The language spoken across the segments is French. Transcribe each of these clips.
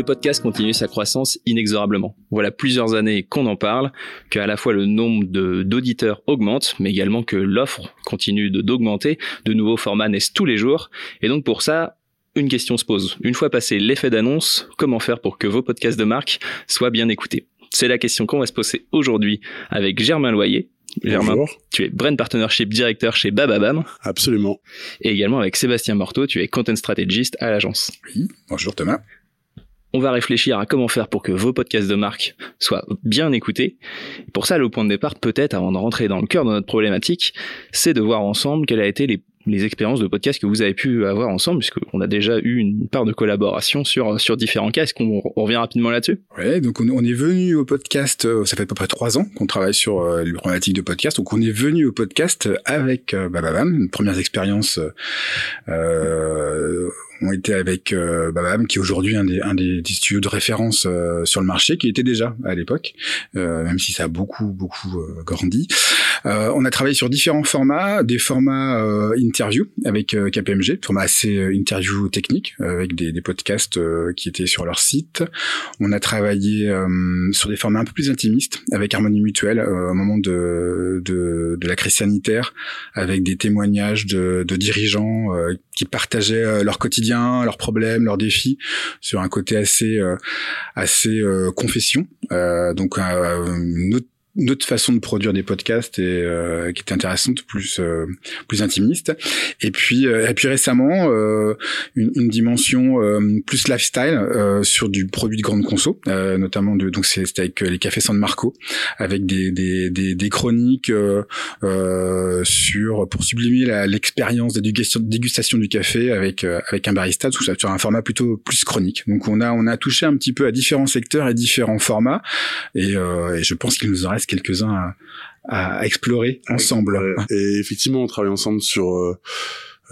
le podcast continue sa croissance inexorablement. Voilà plusieurs années qu'on en parle, qu'à la fois le nombre d'auditeurs augmente, mais également que l'offre continue d'augmenter, de nouveaux formats naissent tous les jours, et donc pour ça, une question se pose. Une fois passé l'effet d'annonce, comment faire pour que vos podcasts de marque soient bien écoutés? C'est la question qu'on va se poser aujourd'hui avec Germain Loyer. Germain, tu es Brand Partnership Directeur chez Bababam. Absolument. Et également avec Sébastien Morteau, tu es Content Strategist à l'agence. Oui, bonjour Thomas. On va réfléchir à comment faire pour que vos podcasts de marque soient bien écoutés. Pour ça, le point de départ, peut-être, avant de rentrer dans le cœur de notre problématique, c'est de voir ensemble quelles a été les expériences de podcast que vous avez pu avoir ensemble, puisqu'on a déjà eu une part de collaboration sur sur différents cas. Est-ce qu'on revient rapidement là-dessus? Ouais, donc on, est venu au podcast, euh, ça fait à peu près trois ans qu'on travaille sur euh, les problématiques de podcast. Donc on est venu au podcast avec euh, Bababam, une première expérience euh, ont été avec euh, Babam, qui est aujourd'hui un des, un des, studios de référence euh, sur le marché, qui était déjà à l'époque, euh, même si ça a beaucoup, beaucoup euh, grandi. on a travaillé sur différents formats, des formats interview avec KPMG, format assez interview technique, avec des, des podcasts qui étaient sur leur site. On a travaillé sur des formats un peu plus intimistes, avec Harmonie Mutuelle, au moment de, de, de, la crise sanitaire, avec des témoignages de, de dirigeants qui partageaient leur quotidien leurs problèmes, leurs défis, sur un côté assez euh, assez euh, confession. Euh, donc une une autre façon de produire des podcasts et euh, qui était intéressante, plus euh, plus intimiste. Et puis euh, et puis récemment une, une, dimension plus lifestyle sur du produit de grande conso, notamment de donc c'est avec les cafés San Marco, avec des des des, des chroniques sur pour sublimer l'expérience de dégustation du café avec avec un barista, tout ça sur un format plutôt plus chronique. Donc on a on a touché un petit peu à différents secteurs et différents formats et, et je pense qu'il nous en reste quelques-uns à, explorer ensemble. Et effectivement, on travaille ensemble sur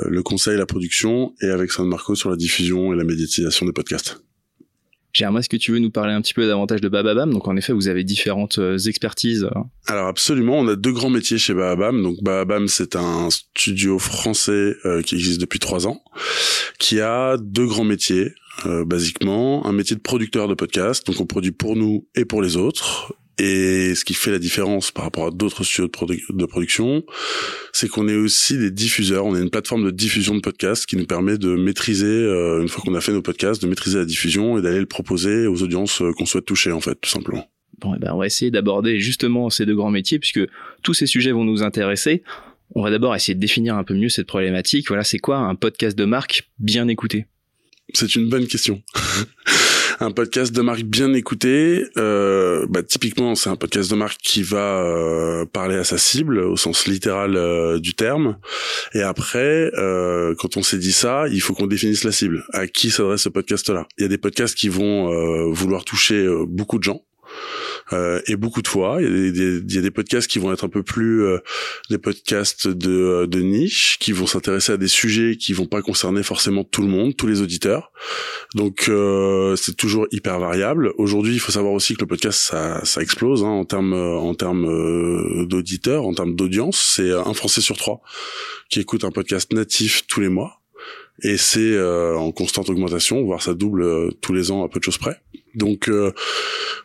euh, le conseil, la production, et avec San Marco sur la diffusion et la médiatisation des podcasts. Germain, est-ce que tu veux nous parler un petit peu davantage de Bababam? Donc en effet, vous avez différentes euh, expertises. Alors absolument, on a deux grands métiers chez Bababam. Donc Bababam, c'est un studio français euh, qui existe depuis trois ans, qui a deux grands métiers. basiquement, un métier de producteur de podcasts, donc on produit pour nous et pour les autres, et ce qui fait la différence par rapport à d'autres studios de, de production, c'est qu'on est aussi des diffuseurs. On est une plateforme de diffusion de podcasts qui nous permet de maîtriser, euh, une fois qu'on a fait nos podcasts, de maîtriser la diffusion et d'aller le proposer aux audiences euh, qu'on souhaite toucher, en fait, tout simplement. Bon, eh ben, on va essayer d'aborder justement ces deux grands métiers puisque tous ces sujets vont nous intéresser. On va d'abord essayer de définir un peu mieux cette problématique. Voilà, c'est quoi un podcast de marque bien écouté? C'est une bonne question. un podcast de marque bien écouté, euh, bah, typiquement c'est un podcast de marque qui va euh, parler à sa cible au sens littéral euh, du terme. Et après, euh, quand on s'est dit ça, il faut qu'on définisse la cible. À qui s'adresse ce podcast-là? Il y a des podcasts qui vont vouloir toucher beaucoup de gens. Euh, et beaucoup de fois, il y, a des, il y, a des, podcasts qui vont être un peu plus euh, des podcasts de, euh, de niche, qui vont s'intéresser à des sujets qui vont pas concerner forcément tout le monde, tous les auditeurs. Donc c'est toujours hyper variable. Aujourd'hui, il faut savoir aussi que le podcast ça, ça explose hein, en termes en termes d'auditeurs, en termes d'audience. C'est un Français sur trois qui écoute un podcast natif tous les mois et c'est en constante augmentation, voire ça double tous les ans à peu de choses près. Donc euh,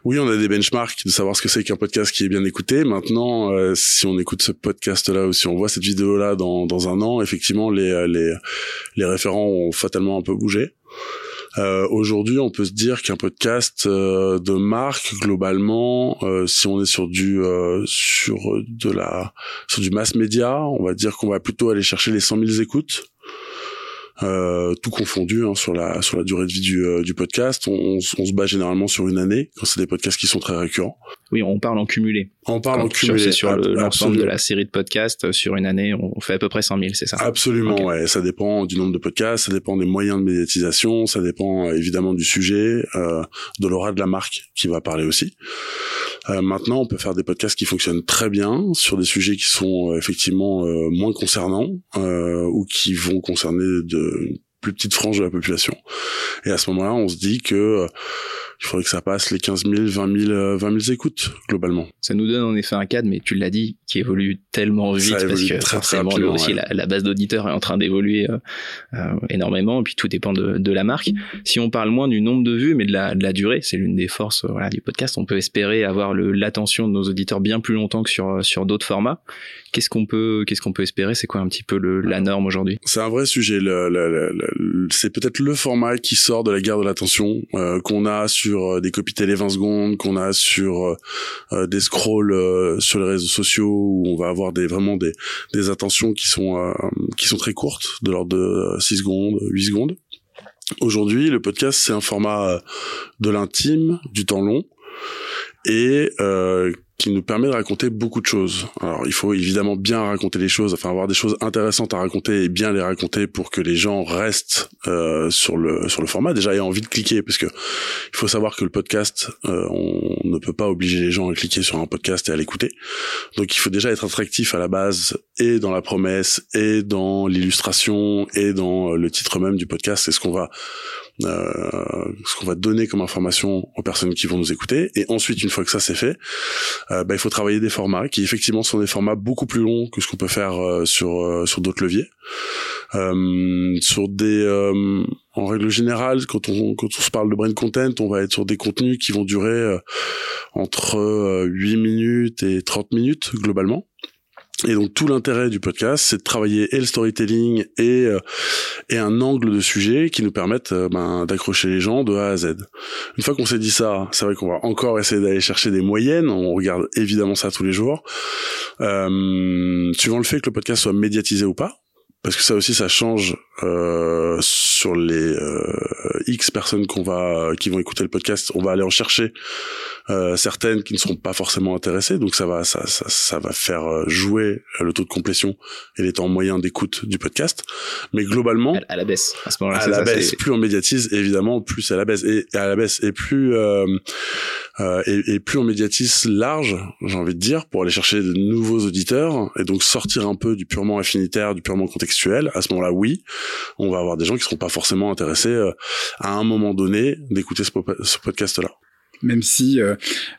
oui, on a des benchmarks de savoir ce que c'est qu'un podcast qui est bien écouté. Maintenant, euh, si on écoute ce podcast-là ou si on voit cette vidéo-là dans, dans un an, effectivement, les, euh, les, les référents ont fatalement un peu bougé. Euh, Aujourd'hui, on peut se dire qu'un podcast de marque, globalement, si on est sur du sur de la sur du mass média, on va dire qu'on va plutôt aller chercher les 100 000 écoutes. Euh, tout confondu hein, sur la sur la durée de vie du, euh, du podcast. On, on, se bat généralement sur une année quand c'est des podcasts qui sont très récurrents. Oui, on parle en cumulé. On parle en cumulé. sur l'ensemble de la série de podcasts sur une année, on fait à peu près 100 000, c'est ça? Absolument, ouais. Ça dépend du nombre de podcasts, ça dépend des moyens de médiatisation, ça dépend euh, évidemment du sujet, euh, de l'aura de la marque qui va parler aussi. Euh, maintenant, on peut faire des podcasts qui fonctionnent très bien sur des sujets qui sont euh, effectivement euh, moins concernants ou qui vont concerner de plus petites franges de la population. Et à ce moment-là, on se dit que il faudrait que ça passe les 15 000, 20 000, 20 000 écoutes globalement. Ça nous donne en effet un cadre, mais tu l'as dit, qui évolue tellement vite parce que très, forcément très aussi la, base d'auditeurs est en train d'évoluer euh, euh, énormément, et puis tout dépend de, de, la marque. Si on parle moins du nombre de vues, mais de la, de la durée, c'est l'une des forces voilà, du podcast. On peut espérer avoir l'attention de nos auditeurs bien plus longtemps que sur sur d'autres formats. Qu'est-ce qu'on peut qu'est-ce qu'on peut espérer? C'est quoi un petit peu le, la norme aujourd'hui? C'est un vrai sujet. Le, le, c'est peut-être le format qui sort de la guerre de l'attention euh, qu'on a sur des copies télé 20 secondes, qu'on a sur des scrolls sur les réseaux sociaux où on va avoir des vraiment des des attentions qui sont euh, qui sont très courtes, de l'ordre de 6 secondes, 8 secondes. Aujourd'hui, le podcast c'est un format euh, de l'intime, du temps long et euh, qui nous permet de raconter beaucoup de choses. Alors, il faut évidemment bien raconter les choses, enfin avoir des choses intéressantes à raconter et bien les raconter pour que les gens restent euh, sur le sur le format. Déjà, aient envie de cliquer parce que il faut savoir que le podcast, euh, on ne peut pas obliger les gens à cliquer sur un podcast et à l'écouter. Donc, il faut déjà être attractif à la base et dans la promesse et dans l'illustration et dans le titre même du podcast. C'est ce qu'on va euh, ce qu'on va donner comme information aux personnes qui vont nous écouter. Et ensuite, une fois que ça c'est fait, euh, bah, il faut travailler des formats qui effectivement sont des formats beaucoup plus longs que ce qu'on peut faire euh, sur sur d'autres leviers. sur des en règle générale, quand on, quand on se parle de brain content, on va être sur des contenus qui vont durer entre 8 minutes et 30 minutes globalement. Et donc tout l'intérêt du podcast, c'est de travailler et le storytelling et euh, et un angle de sujet qui nous permettent euh, ben, d'accrocher les gens de A à Z. Une fois qu'on s'est dit ça, c'est vrai qu'on va encore essayer d'aller chercher des moyennes. On regarde évidemment ça tous les jours, euh, suivant le fait que le podcast soit médiatisé ou pas parce que ça aussi ça change euh, sur les euh, X personnes qu'on va qui vont écouter le podcast on va aller en chercher euh, certaines qui ne seront pas forcément intéressées. Donc ça va ça, ça, ça va faire euh, jouer le taux de complétion et les temps moyens d'écoute du podcast. Mais globalement à la baisse. À ce moment-là à la baisse plus on médiatise évidemment plus à la baisse. Et, à la baisse et plus euh, euh, et, et, plus on médiatise large, j'ai envie de dire, pour aller chercher de nouveaux auditeurs et donc sortir un peu du purement affinitaire, du purement contextuel. À ce moment-là, oui, on va avoir des gens qui seront pas forcément intéressés euh, à un moment donné d'écouter ce, podcast-là. Même si euh,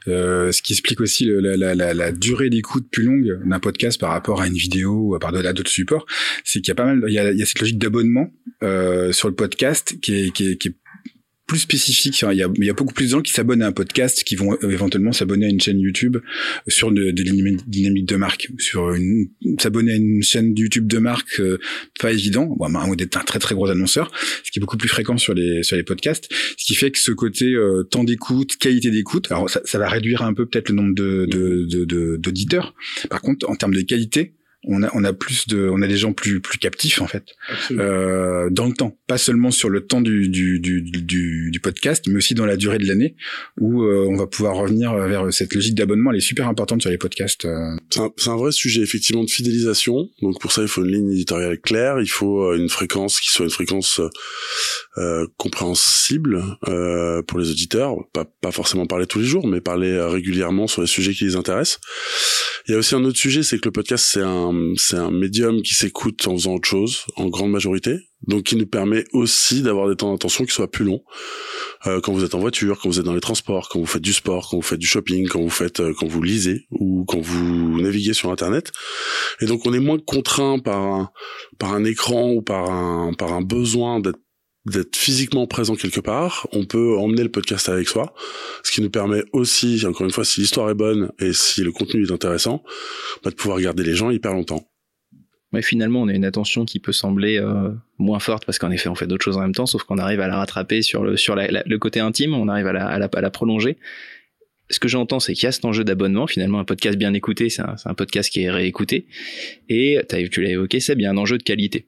euh, ce qui explique aussi la, durée d'écoute plus longue d'un podcast par rapport à une vidéo ou à d'autres supports, c'est qu'il y a pas mal, il y a, il y a cette logique d'abonnement euh, sur le podcast qui est, qui est, qui est plus spécifique. Il y a, beaucoup plus de gens qui s'abonnent à un podcast, qui vont euh, éventuellement s'abonner à une chaîne YouTube sur des dynamiques de marque, sur une s'abonner à une chaîne YouTube de marque, euh, pas évident. Bon, ou d'être un très très gros annonceur, ce qui est beaucoup plus fréquent sur les sur les podcasts. Ce qui fait que ce côté euh, temps d'écoute, qualité d'écoute, alors ça, ça, va réduire un peu peut-être le nombre de d'auditeurs. De, de, Par contre, en termes de qualité, on a on a plus de on a des gens plus plus captifs en fait. Euh, dans le temps. Pas seulement sur le temps du du, du, du, du podcast mais aussi dans la durée de l'année où euh, on va pouvoir revenir vers cette logique d'abonnement. Elle est super importante sur les podcasts euh. c'est un, un, vrai sujet effectivement de fidélisation. Donc pour ça il faut une ligne éditoriale claire. Il faut euh, une fréquence qui soit une fréquence euh, compréhensible pour les auditeurs. Pas pas forcément parler tous les jours mais parler régulièrement sur les sujets qui les intéressent. Il y a aussi un autre sujet c'est que le podcast c'est un c'est un médium qui s'écoute en faisant autre chose, en grande majorité, donc qui nous permet aussi d'avoir des temps d'attention qui soient plus longs. Euh, quand vous êtes en voiture, quand vous êtes dans les transports, quand vous faites du sport, quand vous faites du shopping, quand vous faites, euh, quand vous lisez ou quand vous naviguez sur Internet. Et donc on est moins contraint par un, par un écran ou par un, par un besoin d'être d'être physiquement présent quelque part, on peut emmener le podcast avec soi, ce qui nous permet aussi, encore une fois, si l'histoire est bonne et si le contenu est intéressant, bah, de pouvoir garder les gens hyper longtemps. Mais finalement, on a une attention qui peut sembler euh, moins forte parce qu'en effet, on fait d'autres choses en même temps, sauf qu'on arrive à la rattraper sur le sur le côté intime, on arrive à la, à la, à la prolonger. Ce que j'entends, c'est qu'il y a cet enjeu d'abonnement. Finalement, un podcast bien écouté, c'est un, un, podcast qui est réécouté. Et tu l'as évoqué, c'est bien un enjeu de qualité.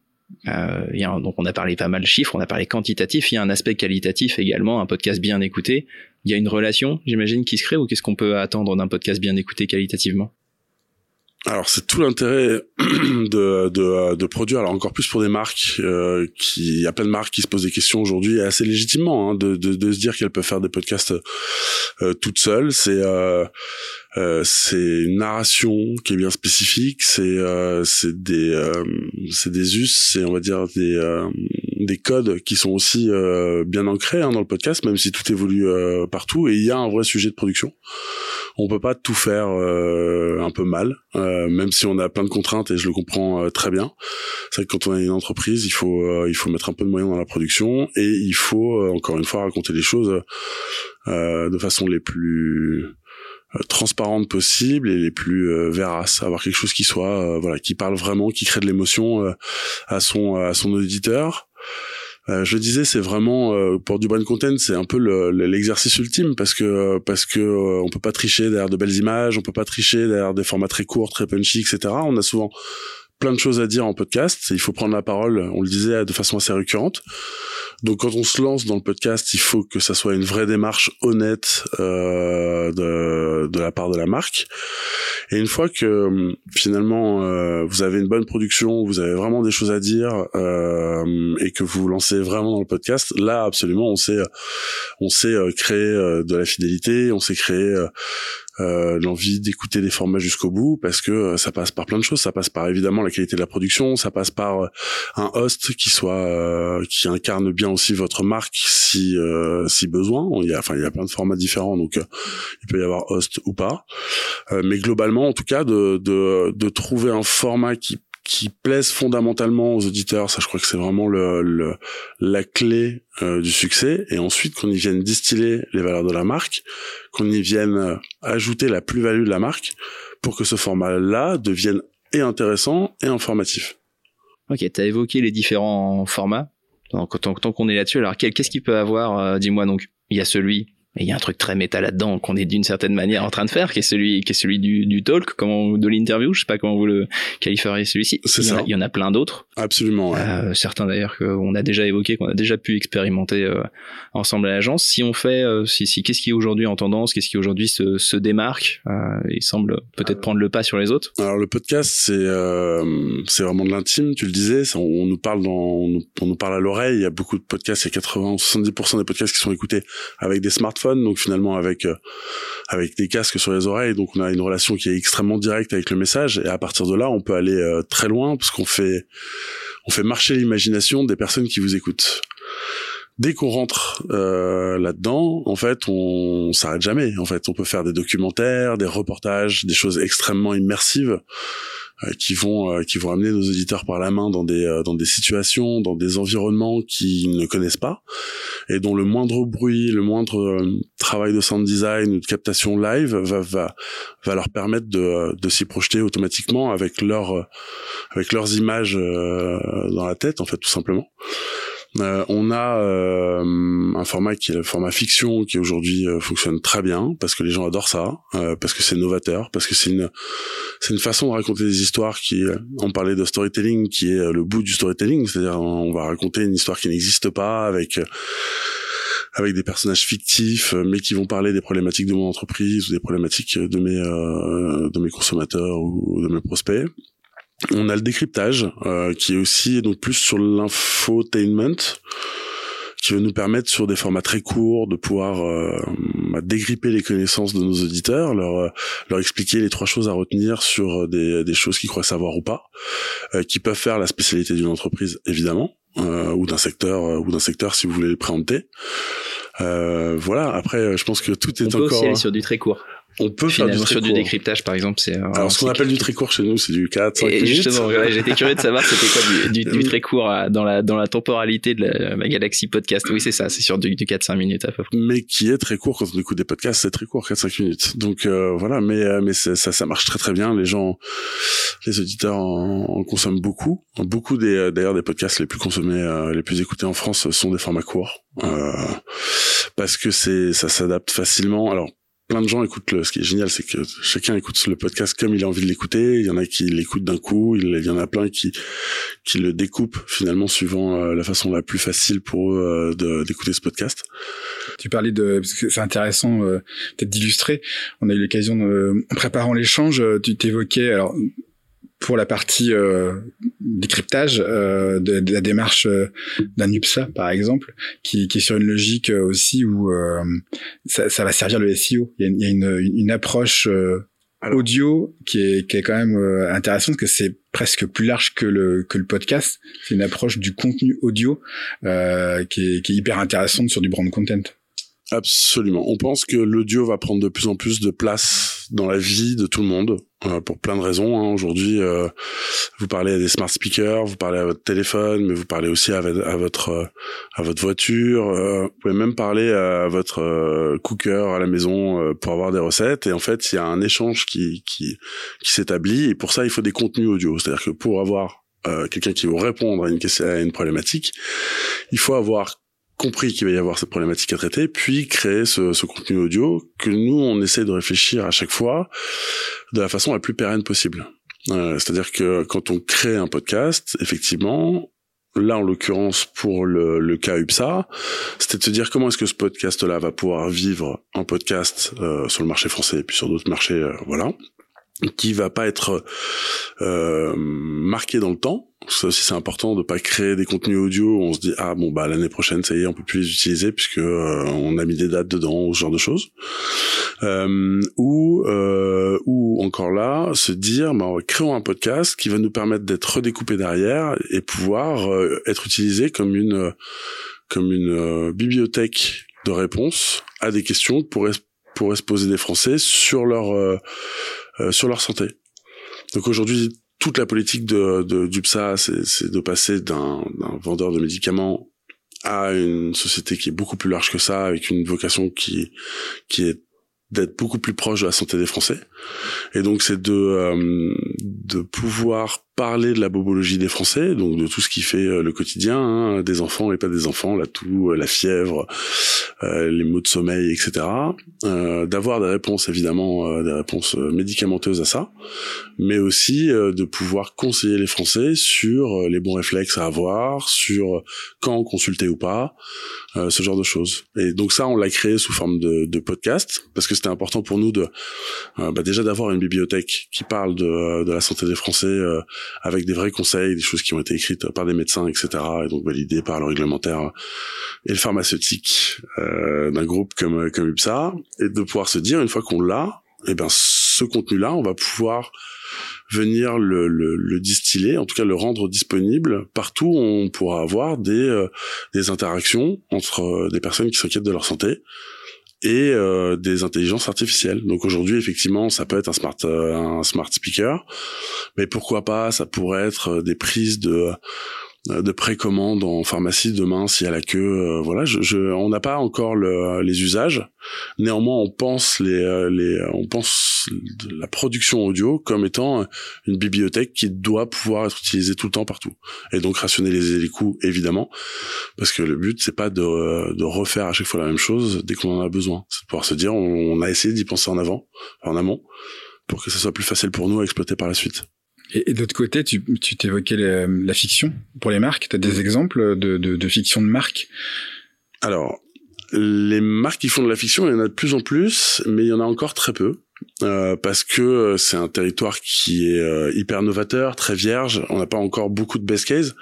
Euh, y a, donc on a parlé pas mal de chiffres, on a parlé quantitatif, il y a un aspect qualitatif également, un podcast bien écouté. Il y a une relation, j'imagine, qui se crée ou qu'est-ce qu'on peut attendre d'un podcast bien écouté qualitativement? Alors c'est tout l'intérêt de, de, de, produire, alors encore plus pour des marques, euh, qui il y a plein de marques qui se posent des questions aujourd'hui assez légitimement, hein, de, de, de, se dire qu'elles peuvent faire des podcasts euh, toutes seules. C'est euh, euh, c'est une narration qui est bien spécifique, c'est euh, c'est des euh, c'est des us, c'est on va dire des des codes qui sont aussi bien ancrés hein, dans le podcast, même si tout évolue partout. Et il y a un vrai sujet de production. On peut pas tout faire un peu mal, même si on a plein de contraintes et je le comprends très bien. C'est que quand on a une entreprise, il faut il faut mettre un peu de moyens dans la production et il faut encore une fois raconter les choses de façon les plus euh, transparentes possibles et les plus euh, véraces avoir quelque chose qui soit euh, voilà qui parle vraiment qui crée de l'émotion à son à son auditeur je disais, c'est vraiment pour du brand content, c'est un peu l'exercice ultime parce que parce que on peut pas tricher derrière de belles images, on peut pas tricher derrière des formats très courts, très punchy, etc. On a souvent plein de choses à dire en podcast. Il faut prendre la parole, on le disait, de façon assez récurrente. Donc quand on se lance dans le podcast, il faut que ça soit une vraie démarche honnête euh, de, de la part de la marque. Et une fois que finalement euh, vous avez une bonne production, vous avez vraiment des choses à dire euh, et que vous vous lancez vraiment dans le podcast, là absolument on sait on sait euh, créer euh, de la fidélité, on sait créer euh, l'envie d'écouter les formats jusqu'au bout parce que euh, ça passe par plein de choses ça passe par évidemment la qualité de la production ça passe par euh, un host qui soit qui incarne bien aussi votre marque si si besoin il y a enfin il y a plein de formats différents donc il peut y avoir host ou pas mais globalement en tout cas de de de trouver un format qui qui plaisent fondamentalement aux auditeurs. Ça, je crois que c'est vraiment le, la clé euh, du succès. Et ensuite, qu'on y vienne distiller les valeurs de la marque, qu'on y vienne euh, ajouter la plus-value de la marque pour que ce format-là devienne et intéressant et informatif. Ok, tu as évoqué les différents formats. Donc, tant, tant qu'on est là-dessus, alors qu'est-ce qu'il peut avoir euh, Dis-moi donc. Il y a celui il y a un truc très méta là-dedans qu'on est d'une certaine manière en train de faire, qui est celui, qui est celui du, du talk, comment, de l'interview. Je sais pas comment vous le qualifieriez celui-ci. C'est il, ça. il y en a plein d'autres. Absolument. Ouais. Euh, certains d'ailleurs qu'on a déjà évoqué, qu'on a déjà pu expérimenter euh, ensemble à l'agence. Si on fait, euh, si, si qu'est-ce qui est aujourd'hui en tendance, qu'est-ce qui aujourd'hui se, se démarque, euh, il semble peut-être prendre le pas sur les autres. Alors le podcast, c'est euh, c'est vraiment de l'intime. Tu le disais, on, on, nous parle dans, on nous, on nous parle à l'oreille. Il y a beaucoup de podcasts, il y a 80 ou 70% des podcasts qui sont écoutés avec des smartphones, donc finalement avec euh, avec des casques sur les oreilles, donc on a une relation qui est extrêmement directe avec le message, et à partir de là, on peut aller euh, très loin parce qu'on fait on fait marcher l'imagination des personnes qui vous écoutent. Dès qu'on rentre euh, là-dedans, en fait, on, on s'arrête jamais. En fait, on peut faire des documentaires, des reportages, des choses extrêmement immersives euh, qui vont euh, qui vont amener nos auditeurs par la main dans des euh, dans des situations, dans des environnements qu'ils ne connaissent pas et dont le moindre bruit, le moindre travail de sound design ou de captation live va va va leur permettre de de s'y projeter automatiquement avec leur avec leurs images dans la tête en fait tout simplement. Euh, on a euh, un format qui est le format fiction qui aujourd'hui euh, fonctionne très bien parce que les gens adorent ça, parce que c'est novateur, parce que c'est une c'est une façon de raconter des histoires qui on parlait de storytelling qui est le bout du storytelling, c'est-à-dire on va raconter une histoire qui n'existe pas avec avec des personnages fictifs, mais qui vont parler des problématiques de mon entreprise ou des problématiques de mes de mes consommateurs ou de mes prospects. On a le décryptage euh, qui est aussi donc plus sur l'infotainment qui va nous permettre sur des formats très courts de pouvoir euh, bah, dégripper les connaissances de nos auditeurs, leur euh, leur expliquer les trois choses à retenir sur des, des choses qu'ils croient savoir ou pas, euh, qui peuvent faire la spécialité d'une entreprise évidemment euh, ou d'un secteur ou d'un secteur si vous voulez le présenter. voilà. Après, je pense que tout est On peut encore aussi aller sur du très court. On peut faire du sur du décryptage, par exemple, c'est. euh, Alors ce qu'on appelle du très court chez nous, c'est du 4 5 Et minutes. justement, j'étais curieux de savoir c'était quoi du, du, du très court euh, dans la dans la temporalité de la, la Galaxy Podcast. Oui, c'est ça, c'est sur du, du 4-5 minutes à peu près. mais qui est très court quand on écoute des podcasts, c'est très court, 4-5 minutes. Donc euh, voilà, mais euh, mais ça ça marche très très bien. Les gens, les auditeurs en, en consomment beaucoup. Beaucoup des euh, d'ailleurs des podcasts les plus consommés, euh, les plus écoutés en France sont des formats courts euh, parce que c'est ça s'adapte facilement. Alors plein de gens écoutent le, ce qui est génial, c'est que chacun écoute le podcast comme il a envie de l'écouter. Il y en a qui l'écoutent d'un coup, il, y en a plein qui qui le découpent finalement suivant euh, la façon la plus facile pour eux euh, d'écouter ce podcast. Tu parlais de, c'est intéressant euh, peut-être d'illustrer. On a eu l'occasion, de, en préparant l'échange, euh, tu t'évoquais, alors pour la partie euh, décryptage euh, de, de la démarche euh, d'un UPSA par exemple, qui, qui est sur une logique euh, aussi où euh, ça, ça va servir le SEO. Il y a, une- il y a une, une approche audio qui est, qui est quand même intéressante, que c'est presque plus large que le, que le podcast. C'est une approche du contenu audio euh, qui, est, qui est hyper intéressante sur du brand content. Absolument. On pense que l'audio va prendre de plus en plus de place dans la vie de tout le monde euh, pour plein de raisons. Hein. Aujourd'hui, euh, vous parlez à des smart speakers, vous parlez à votre téléphone, mais vous parlez aussi à, votre euh, à votre voiture. Euh, vous pouvez même parler à votre cooker à la maison pour avoir des recettes. Et en fait, il y a un échange qui qui qui s'établit. Et pour ça, il faut des contenus audio. C'est-à-dire que pour avoir quelqu'un qui vous répondre à une à une problématique, il faut avoir compris qu'il va y avoir cette problématique à traiter, puis créer ce, ce, contenu audio que nous, on essaie de réfléchir à chaque fois de la façon la plus pérenne possible. Euh, C'est-à-dire que quand on crée un podcast, effectivement, là en l'occurrence pour le, le cas UPSA, c'était de se dire comment est-ce que ce podcast-là va pouvoir vivre en podcast euh, sur le marché français et puis sur d'autres marchés, euh, voilà qui va pas être euh, marqué dans le temps. Ça aussi c'est important de pas créer des contenus audio où on se dit ah bon bah l'année prochaine ça y est on peut plus les utiliser puisque euh, on a mis des dates dedans ce genre de choses. Euh, ou euh, ou encore là se dire bah créons un podcast qui va nous permettre d'être redécoupé derrière et pouvoir euh, être utilisé comme une comme une bibliothèque de réponses à des questions que pourraient pourraient se poser des Français sur leur euh, sur leur santé. Donc aujourd'hui, toute la politique de, de d'UPSA, c'est, de passer d'un, vendeur de médicaments à une société qui est beaucoup plus large que ça, avec une vocation qui qui est d'être beaucoup plus proche de la santé des Français. Et donc c'est de euh, de pouvoir parler de la bobologie des Français, donc de tout ce qui fait euh, le quotidien hein, des enfants et pas des enfants, la toux, euh, la fièvre, les maux de sommeil, etc. D'avoir des réponses évidemment, des réponses médicamenteuses à ça, mais aussi de pouvoir conseiller les Français sur les bons réflexes à avoir, sur quand consulter ou pas, ce genre de choses. Et donc ça, on l'a créé sous forme de, de podcast parce que c'était important pour nous de bah déjà d'avoir une bibliothèque qui parle de, de la santé des Français avec des vrais conseils, des choses qui ont été écrites par des médecins, etc., et donc validées par le réglementaire et le pharmaceutique euh, d'un groupe comme comme UPSA, et de pouvoir se dire une fois qu'on l'a, eh ben ce contenu-là, on va pouvoir venir le, le, le, distiller, en tout cas le rendre disponible partout où on pourra avoir des, euh, des interactions entre euh, des personnes qui s'inquiètent de leur santé et euh, des intelligences artificielles. Donc aujourd'hui, effectivement, ça peut être un smart euh, un smart speaker, mais pourquoi pas Ça pourrait être euh, des prises de de précommande en pharmacie demain s'il y a la queue. voilà, je, je on n'a pas encore le, les usages. Néanmoins, on pense les, les on pense la production audio comme étant une bibliothèque qui doit pouvoir être utilisée tout le temps partout. Et donc rationaliser les coûts évidemment, parce que le but c'est pas de, de refaire à chaque fois la même chose dès qu'on en a besoin. C'est de pouvoir se dire on, a essayé d'y penser en avant, en amont, pour que ce soit plus facile pour nous à exploiter par la suite. Et, de l'autre côté, tu, tu t'évoquais la, fiction pour les marques. Tu as des exemples de, de, de fiction de marques? Alors, les marques qui font de la fiction, il y en a de plus en plus, mais il y en a encore très peu. Euh, parce que euh, c'est un territoire qui est euh, hyper novateur, très vierge. On n'a pas encore beaucoup de best case.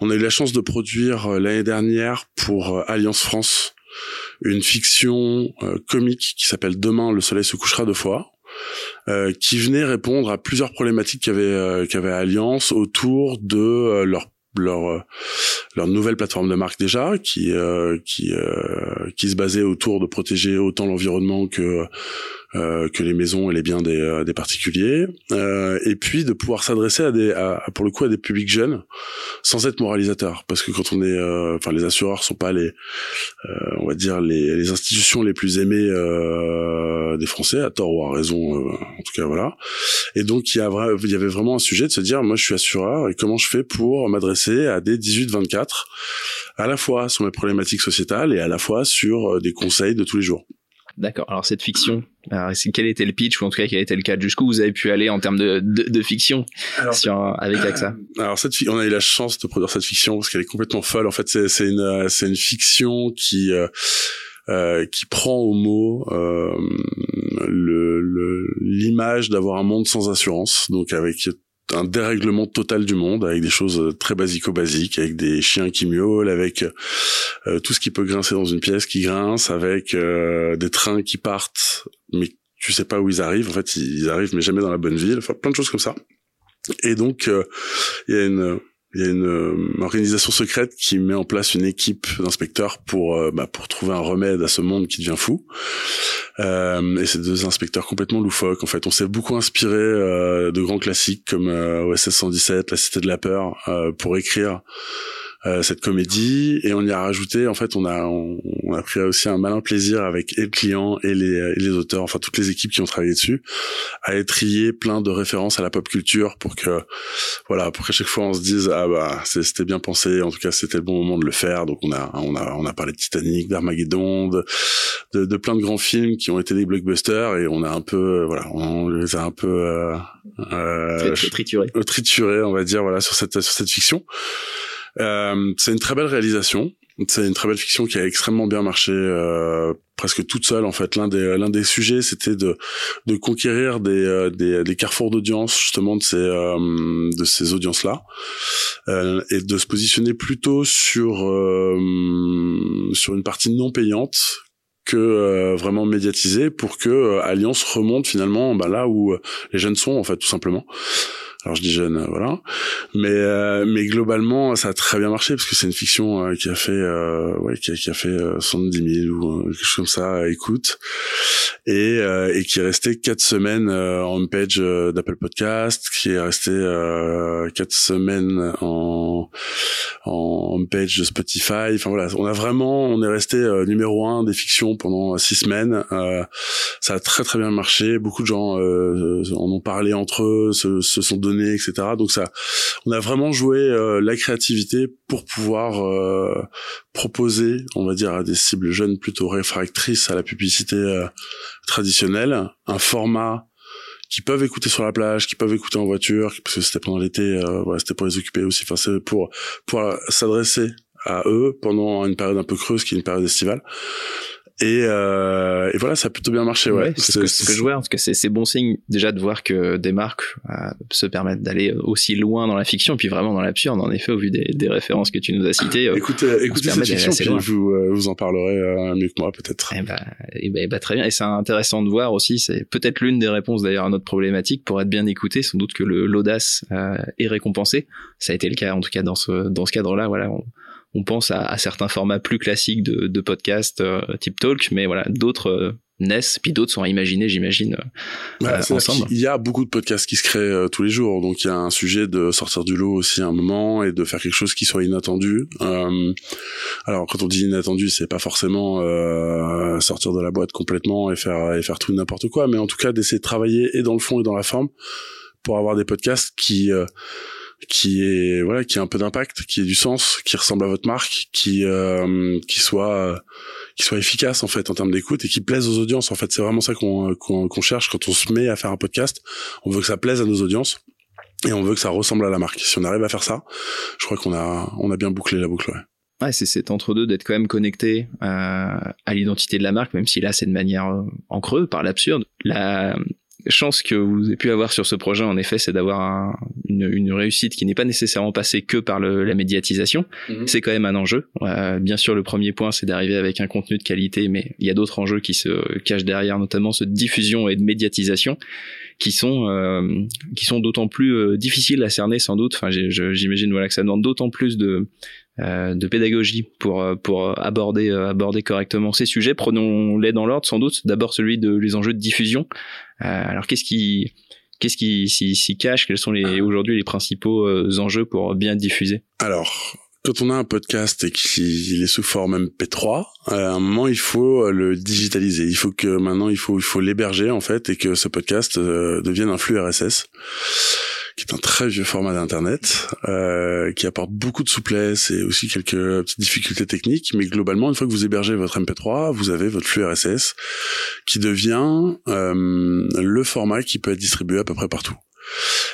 On a eu la chance de produire l'année dernière pour Alliance France une fiction comique qui s'appelle Demain le soleil se couchera deux fois. qui venait répondre à plusieurs problématiques qu'avait qu'avait Alliance autour de leur leur leur nouvelle plateforme de marque déjà qui qui qui se basait autour de protéger autant l'environnement que euh, que les maisons et les biens des, euh, des particuliers, euh, et puis de pouvoir s'adresser à des, à, pour le coup, à des publics jeunes, sans être moralisateur, parce que quand on est, euh, enfin, les assureurs sont pas les, on va dire les, les, institutions les plus aimées des Français, à tort ou à raison, en tout cas voilà. Et donc il y, a, il y avait vraiment un sujet de se dire, moi je suis assureur et comment je fais pour m'adresser à des 18-24 à la fois sur mes problématiques sociétales et à la fois sur des conseils de tous les jours. D'accord. Alors cette fiction, alors, quel était le pitch ou en tout cas quel était le cas Jusqu'où vous avez pu aller en termes de, de, de fiction sur, avec AXA? Alors cette, on a eu la chance de produire cette fiction parce qu'elle est complètement folle. En fait, c'est une, c'est une fiction qui euh, euh, qui prend au mot euh, l'image d'avoir un monde sans assurance, donc avec un dérèglement total du monde avec des choses très basico-basiques, avec des chiens qui miaulent, avec euh, tout ce qui peut grincer dans une pièce qui grince, avec euh, des trains qui partent mais tu sais pas où ils arrivent. En fait, ils arrivent mais jamais dans la bonne ville. Enfin, plein de choses comme ça. Et donc, euh, il y a une il y a une, euh, organisation secrète qui met en place une équipe d'inspecteurs pour euh, bah, pour trouver un remède à ce monde qui devient fou. Euh, et c'est deux inspecteurs complètement loufoques. En fait, on s'est beaucoup inspiré de grands classiques comme OSS 117, La Cité de la peur, pour écrire euh, cette comédie. Et on y a rajouté en fait on a on, a pris aussi un malin plaisir avec et le client et les, et les auteurs enfin toutes les équipes qui ont travaillé dessus à étrier plein de références à la pop culture pour que voilà pour qu'à chaque fois on se dise ah bah c'était bien pensé. En tout cas c'était le bon moment de le faire. Donc on a on a on a parlé de Titanic d'Armageddon de, de, de plein de grands films qui ont été des blockbusters et on a un peu voilà on les a un peu euh, euh, trituré trituré on va dire voilà sur cette sur cette fiction euh, c'est une très belle réalisation. C'est une très belle fiction qui a extrêmement bien marché, euh, presque toute seule en fait. L'un des l'un des sujets, c'était de de conquérir des euh, des, des carrefours d'audience justement de ces euh, de ces audiences là euh, et de se positionner plutôt sur sur une partie non payante que vraiment médiatisée pour que Alliance remonte finalement bah, là où les jeunes sont en fait tout simplement. Alors je dis jeune, euh, voilà. Mais euh, mais globalement, ça a très bien marché parce que c'est une fiction euh, qui a fait ouais qui a, qui a fait 70 000 ou quelque chose comme ça écoute et et qui est resté quatre semaines en page d'Apple Podcast, qui est resté quatre semaines en en page de Spotify. Enfin voilà, on a vraiment on est resté numéro un des fictions pendant six semaines. ça a très très bien marché. Beaucoup de gens en ont parlé entre eux, se, se sont etc. Donc ça, on a vraiment joué euh, la créativité pour pouvoir euh, proposer, on va dire, à des cibles jeunes plutôt réfractrices à la publicité euh, traditionnelle, un format qui peuvent écouter sur la plage, qui peuvent écouter en voiture, parce que c'était pendant l'été, voilà, c'était pour les occuper aussi. Enfin, c'est pour pour s'adresser à eux pendant une période un peu creuse, qui est une période estivale. Et, euh, et, voilà, ça a plutôt bien marché. Ouais, c'est ce, ce, que je vois. En tout cas, c'est bon signe déjà de voir que des marques euh, se permettent d'aller aussi loin dans la fiction, et puis vraiment dans l'absurde. En effet, au vu des, des, références que tu nous as citées, euh, écoutez, écoutez cette fiction, puis vous euh, vous en parlerez euh, mieux que moi peut-être. Eh ben, eh ben, très bien. Et c'est intéressant de voir aussi. C'est peut-être l'une des réponses d'ailleurs à notre problématique pour être bien écouté. Sans doute que l'audace est récompensée. Ça a été le cas en tout cas dans ce dans ce cadre-là. Voilà. On, on pense à, certains formats plus classiques de, de podcasts euh, type talk, mais voilà, d'autres euh, naissent, puis d'autres sont à imaginer, j'imagine, euh, ensemble. Il y a beaucoup de podcasts qui se créent tous les jours, donc il y a un sujet de sortir du lot aussi à un moment et de faire quelque chose qui soit inattendu. alors quand on dit inattendu, c'est pas forcément sortir de la boîte complètement et faire et faire tout n'importe quoi, mais en tout cas d'essayer de travailler et dans le fond et dans la forme pour avoir des podcasts qui qui est voilà qui a un peu d'impact qui ait du sens qui ressemble à votre marque qui euh, qui soit qui soit efficace en fait en termes d'écoute et qui plaise aux audiences en fait c'est vraiment ça qu'on qu'on cherche quand on se met à faire un podcast on veut que ça plaise à nos audiences et on veut que ça ressemble à la marque si on arrive à faire ça je crois qu'on a on a bien bouclé la boucle ouais. Ouais, c'est cet entre-deux d'être quand même connecté euh, à l'identité de la marque, même si là c'est de manière euh, en creux, par l'absurde. La, chance que vous avez pu avoir sur ce projet, en effet, c'est d'avoir une, une, réussite qui n'est pas nécessairement passée que par le, la médiatisation. Mhm. C'est quand même un enjeu. Euh, bien sûr, le premier point, c'est d'arriver avec un contenu de qualité, mais il y a d'autres enjeux qui se cachent derrière, notamment ce diffusion et de médiatisation, qui sont euh, qui sont d'autant plus euh, difficiles à cerner, sans doute. Enfin, j'imagine voilà que ça demande d'autant plus de de pédagogie pour pour aborder aborder correctement ces sujets. Prenons-les dans l'ordre, sans doute. D'abord celui de les enjeux de diffusion. Euh, alors qu'est-ce qui qu'est-ce qui s'y cache? Quels sont les aujourd'hui les principaux enjeux pour bien diffuser? Alors quand on a un podcast et qu'il est sous forme MP3, à un moment il faut le digitaliser. Il faut que maintenant il faut il faut l'héberger en fait et que ce podcast devienne un flux RSS qui est un très vieux format d'internet, euh, qui apporte beaucoup de souplesse et aussi quelques petites difficultés techniques. Mais globalement, une fois que vous hébergez votre MP3, vous avez votre flux RSS qui devient euh, le format qui peut être distribué à peu près partout.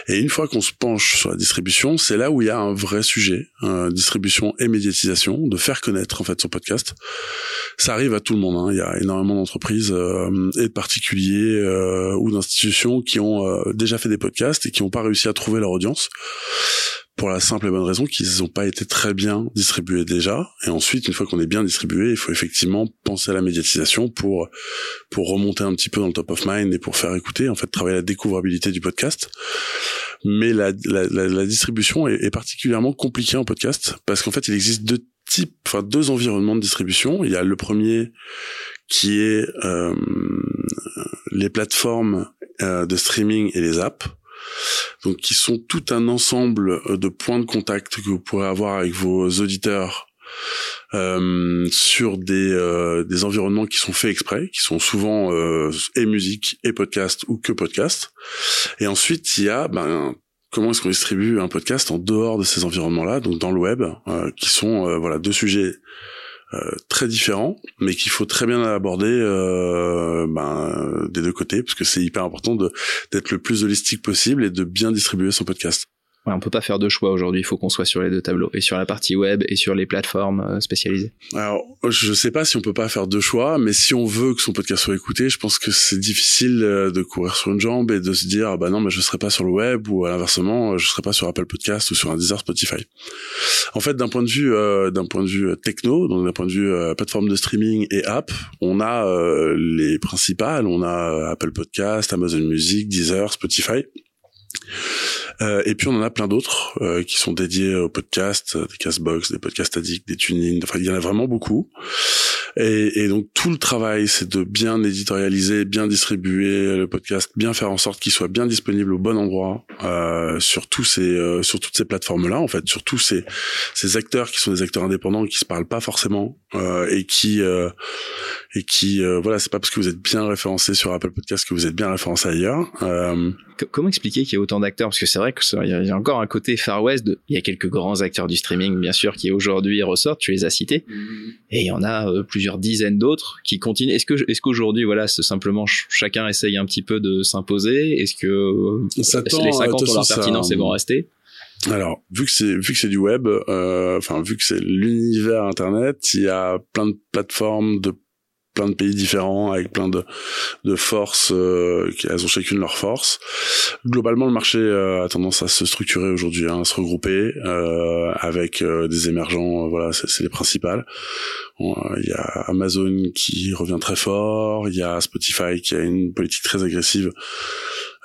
Et une fois qu'on se penche sur la distribution, c'est là où il y a un vrai sujet, euh, distribution et médiatisation, de faire connaître en fait son podcast. Ça arrive à tout le monde. Hein. Il y a énormément d'entreprises euh, et de particuliers euh, ou d'institutions qui ont déjà fait des podcasts et qui n'ont pas réussi à trouver leur audience pour la simple et bonne raison qu'ils n'ont pas été très bien distribués déjà. Et ensuite, une fois qu'on est bien distribué, il faut effectivement penser à la médiatisation pour pour remonter un petit peu dans le top of mind et pour faire écouter, en fait, travailler la découvrabilité du podcast. Mais la, la, la, distribution est, est, particulièrement compliquée en podcast parce qu'en fait, il existe deux types, enfin deux environnements de distribution. Il y a le premier qui est euh, les plateformes euh, de streaming et les apps donc qui sont tout un ensemble euh, de points de contact que vous pourrez avoir avec vos auditeurs euh, sur des, euh, des environnements qui sont faits exprès, qui sont souvent euh, et musique et podcast ou que podcast. Et ensuite il y a ben, comment est-ce qu'on distribue un podcast en dehors de ces environnements-là, donc dans le web, qui sont voilà deux sujets très différents, mais qu'il faut très bien aborder euh, ben, des deux côtés, parce que c'est hyper important d'être le plus holistique possible et de bien distribuer son podcast. Ouais, on peut pas faire de choix aujourd'hui. Il faut qu'on soit sur les deux tableaux et sur la partie web et sur les plateformes euh, spécialisées. Alors, je sais pas si on peut pas faire deux choix, mais si on veut que son podcast soit écouté, je pense que c'est difficile euh, de courir sur une jambe et de se dire ah bah non, mais je serai pas sur le web ou à l'inversement, euh, je serai pas sur Apple Podcast ou sur un Deezer, Spotify. En fait, d'un point de vue d'un point de vue techno, donc d'un point de vue plateforme de streaming et app, on a les principales, on a Apple Podcast, Amazon Music, Deezer, Spotify. Euh, et puis on en a plein d'autres euh, qui sont dédiés aux podcasts, des Castbox, des podcasts addicts, des tunings. Enfin, il y en a vraiment beaucoup. Et, et donc tout le travail, c'est de bien éditorialiser, bien distribuer le podcast, bien faire en sorte qu'il soit bien disponible au bon endroit euh, sur tous ces, euh, sur toutes ces plateformes-là, en fait, sur tous ces, ces acteurs qui sont des acteurs indépendants qui se parlent pas forcément euh, et qui et qui voilà, c'est pas parce que vous êtes bien référencé sur Apple Podcast que vous êtes bien référencé ailleurs. Comment expliquer qu'il y a autant d'acteurs? Parce que c'est vrai qu'il y, a encore un côté Far West. De, il y a quelques grands acteurs du streaming, bien sûr, qui aujourd'hui ressortent. Tu les as cités, et il y en a plusieurs dizaines d'autres qui continuent. Est-ce que est-ce qu'aujourd'hui, voilà, c'est simplement chacun essaye un petit peu de s'imposer? Est-ce que les 50 ont leur pertinence et vont rester? Alors, vu que c'est vu que c'est du web, euh, enfin vu que c'est l'univers internet, il y a plein de plateformes de plein de pays différents avec plein de, de forces euh, elles ont chacune leur force globalement le marché euh, a tendance à se structurer aujourd'hui hein, à se regrouper euh, avec euh, des émergents voilà c'est les principales. Il y a Amazon qui revient très fort il y a Spotify qui a une politique très agressive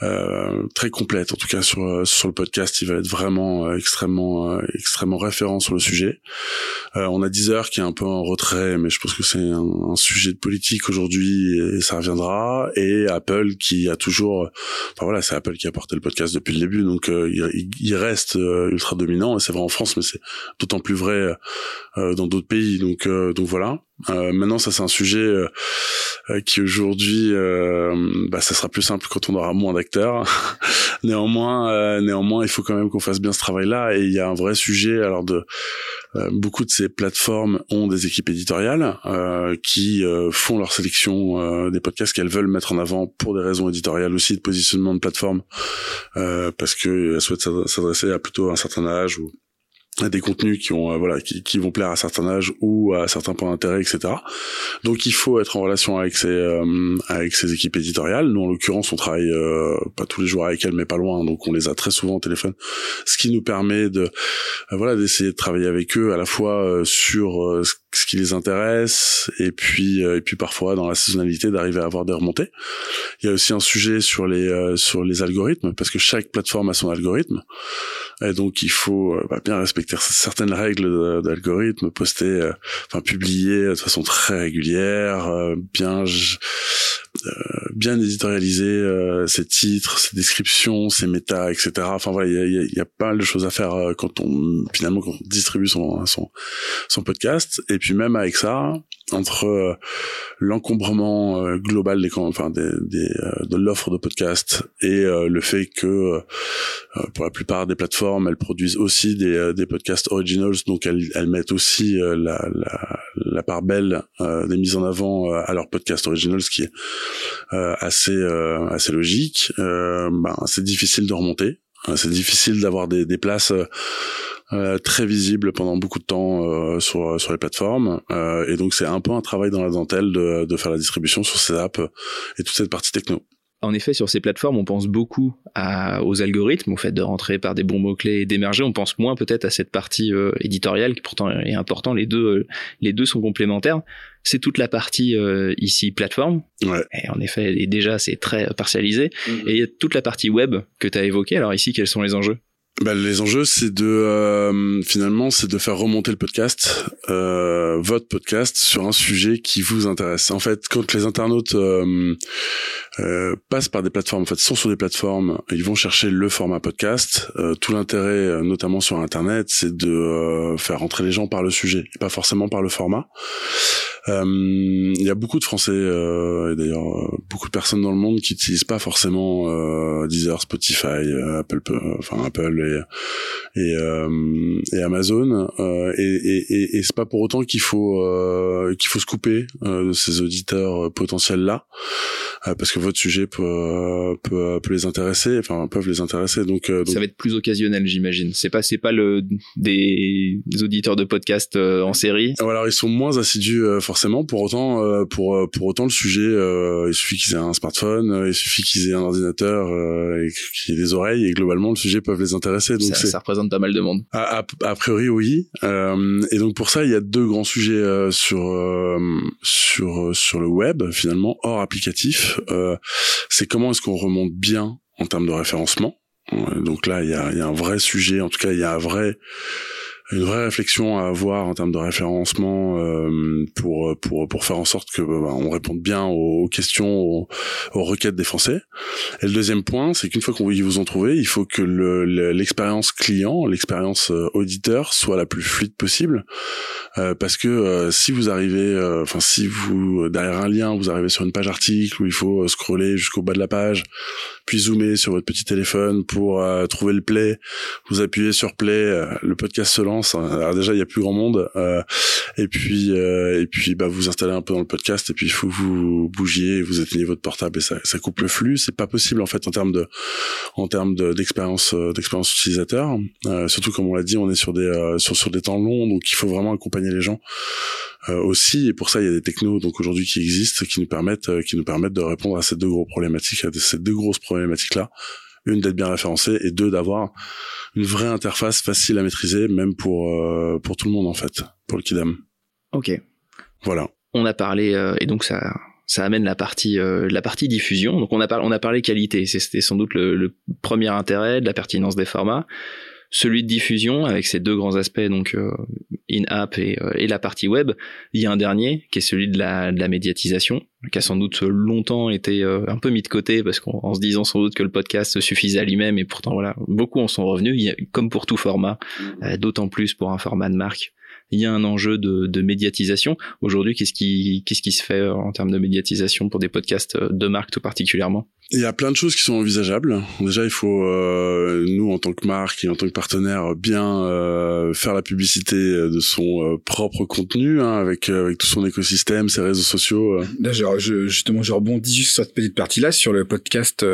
euh, très complète en tout cas sur euh, sur le podcast. Il va être vraiment euh, extrêmement extrêmement référent sur le sujet. On a Deezer qui est un peu en retrait mais je pense que c'est un, sujet de politique aujourd'hui et ça reviendra. Et Apple qui a toujours enfin voilà c'est Apple qui a porté le podcast depuis le début. Donc il, il, reste ultra dominant. Et c'est vrai en France mais c'est d'autant plus vrai dans d'autres pays. Donc donc voilà maintenant ça c'est un sujet euh, qui aujourd'hui, euh, bah, ça sera plus simple quand on aura moins d'acteurs. néanmoins, euh, néanmoins, il faut quand même qu'on fasse bien ce travail-là. Et il y a un vrai sujet. Alors de beaucoup de ces plateformes ont des équipes éditoriales qui font leur sélection des podcasts qu'elles veulent mettre en avant pour des raisons éditoriales aussi de positionnement de plateforme, parce qu'elles souhaitent s'adresser à plutôt un certain âge ou des contenus qui ont euh, voilà qui, qui, vont plaire à certains âges ou à certains points d'intérêt etc donc il faut être en relation avec ces euh, avec ces équipes éditoriales. Nous en l'occurrence on travaille euh, pas tous les jours avec elles mais pas loin. Donc on les a très souvent au téléphone. Ce qui nous permet de voilà d'essayer de travailler avec eux à la fois sur ce qui les intéresse et puis et puis parfois dans la saisonnalité d'arriver à avoir des remontées. Il y a aussi un sujet sur les sur les algorithmes parce que chaque plateforme a son algorithme. Et donc il faut bah, bien respecter certaines règles d'algorithme postées, euh, enfin publiées de façon très régulière, euh, bien euh, bien éditorialiser ses titres, ses descriptions, ses méta, etc. Enfin voilà, il y a, y a, pas mal de choses à faire quand on finalement quand on distribue son, son son podcast. Et puis même avec ça, entre l'encombrement global des enfin des, des de l'offre de podcast et le fait que pour la plupart des plateformes, elles produisent aussi des, des podcasts originals, donc elles, elles mettent aussi euh, la, la, la, part belle euh, des mises en avant euh, à leurs podcasts originals, ce qui est assez assez logique. Ben, c'est difficile de remonter, c'est difficile d'avoir des, places. très visibles pendant beaucoup de temps sur sur les plateformes et donc c'est un peu un travail dans la dentelle de, de faire la distribution sur ces apps et toute cette partie techno. En effet, sur ces plateformes, on pense beaucoup à, aux algorithmes, au fait de rentrer par des bons mots-clés et d'émerger. On pense moins peut-être à cette partie euh, éditoriale qui pourtant est importante. Les deux, euh, les deux sont complémentaires. C'est toute la partie euh, ici plateforme. Ouais. Et en effet, et déjà, c'est très partialisé. Mhm. Et il y a toute la partie web que tu as évoquée. Alors ici, quels sont les enjeux? Bah, les enjeux, c'est de euh, finalement, c'est de faire remonter le podcast, euh, votre podcast, sur un sujet qui vous intéresse. En fait, quand les internautes euh, euh, passent par des plateformes, en fait, sont sur des plateformes, ils vont chercher le format podcast. Euh, tout l'intérêt, euh, notamment sur Internet, c'est de faire rentrer les gens par le sujet, et pas forcément par le format. Euh, Il y a beaucoup de Français, euh, et d'ailleurs euh, beaucoup de personnes dans le monde qui utilisent pas forcément euh, Deezer, Spotify, Apple, enfin Apple et et, euh, et Amazon. Euh, et et, et, et c'est pas pour autant qu'il faut euh, qu'il faut se couper euh, de ces auditeurs potentiels là, parce que votre sujet peut peut, peut les intéresser, enfin peuvent les intéresser. Donc, euh, donc Ça va être plus occasionnel, j'imagine. C'est pas, c'est pas le des, auditeurs de podcast euh, en série. alors ils sont moins assidus euh, forcément. Pour autant, euh, pour euh, pour autant le sujet, euh, il suffit qu'ils aient un smartphone, euh, il suffit qu'ils aient un ordinateur euh, et qu'ils aient des oreilles et globalement le sujet peuvent les intéresser. Donc Ça, ça représente pas mal de monde. a, a- a priori oui. Euh, et donc pour ça il y a deux grands sujets euh, sur euh, sur sur le web finalement hors applicatif. Euh, c'est comment est-ce qu'on remonte bien en termes de référencement. Donc là il y a, il y a un vrai sujet, en tout cas il y a un vrai une vraie réflexion à avoir en termes de référencement euh, pour pour pour faire en sorte que bah, on réponde bien aux, questions aux, aux requêtes des Français. Et le deuxième point, c'est qu'une fois qu'on vous ont trouvé, il faut que le- le- l'expérience client, l'expérience euh, auditeur soit la plus fluide possible, Euh, parce que euh, si vous arrivez, euh, enfin si vous derrière un lien, vous arrivez sur une page article où il faut euh, scroller jusqu'au bas de la page, puis zoomer sur votre petit téléphone pour trouver le play, vous appuyez sur play, le podcast se lance. Alors déjà il y a plus grand monde, euh, et puis euh, et puis bah vous installez un peu dans le podcast et puis il faut que vous bougiez, vous éteignez votre portable et ça, ça coupe le flux. C'est pas possible en fait en termes de en termes de- d'expérience euh, d'expérience utilisateur. Euh, surtout comme on l'a dit, on est sur des euh, sur sur des temps longs, donc il faut vraiment accompagner les gens euh, aussi. Et pour ça, il y a des technos donc aujourd'hui qui existent, qui nous permettent qui nous permettent de répondre à ces deux gros problématiques, à ces deux grosses problématiques là. Une d'être bien référencé et deux d'avoir une vraie interface facile à maîtriser, même pour euh, pour tout le monde en fait, pour le kidam. Ok. Voilà. On a parlé euh, et donc ça ça amène la partie euh, la partie diffusion. Donc on a parlé on a parlé qualité. C'était sans doute le, le premier intérêt de la pertinence des formats. Celui de diffusion avec ses deux grands aspects donc euh, in-app et, euh, et la partie web. Il y a un dernier qui est celui de la, de la médiatisation qui a sans doute longtemps été euh, un peu mis de côté parce qu'en en se disant sans doute que le podcast suffisait à lui-même et pourtant voilà beaucoup en sont revenus. Il y a, comme pour tout format, euh, d'autant plus pour un format de marque il y a un enjeu de, de médiatisation. Aujourd'hui, qu'est-ce qui, qu'est-ce qui se fait euh, en termes de médiatisation pour des podcasts de marque tout particulièrement? Il y a plein de choses qui sont envisageables. Déjà, il faut euh, nous en tant que marque et en tant que partenaire bien euh, faire la publicité de son euh, propre contenu hein, avec euh, avec tout son écosystème, ses réseaux sociaux. euh. Là, je, justement, je rebondis sur cette petite partie-là, sur le podcast